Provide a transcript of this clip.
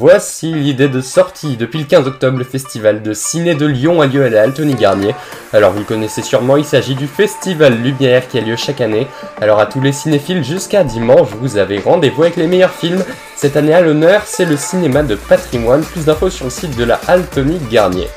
Voici l'idée de sortie. Depuis le 15 octobre, le festival de ciné de Lyon a lieu à la Altony Garnier. Alors vous le connaissez sûrement, il s'agit du festival Lumière qui a lieu chaque année. Alors à tous les cinéphiles, jusqu'à dimanche, vous avez rendez-vous avec les meilleurs films. Cette année à l'honneur, c'est le cinéma de patrimoine. Plus d'infos sur le site de la Altony Garnier.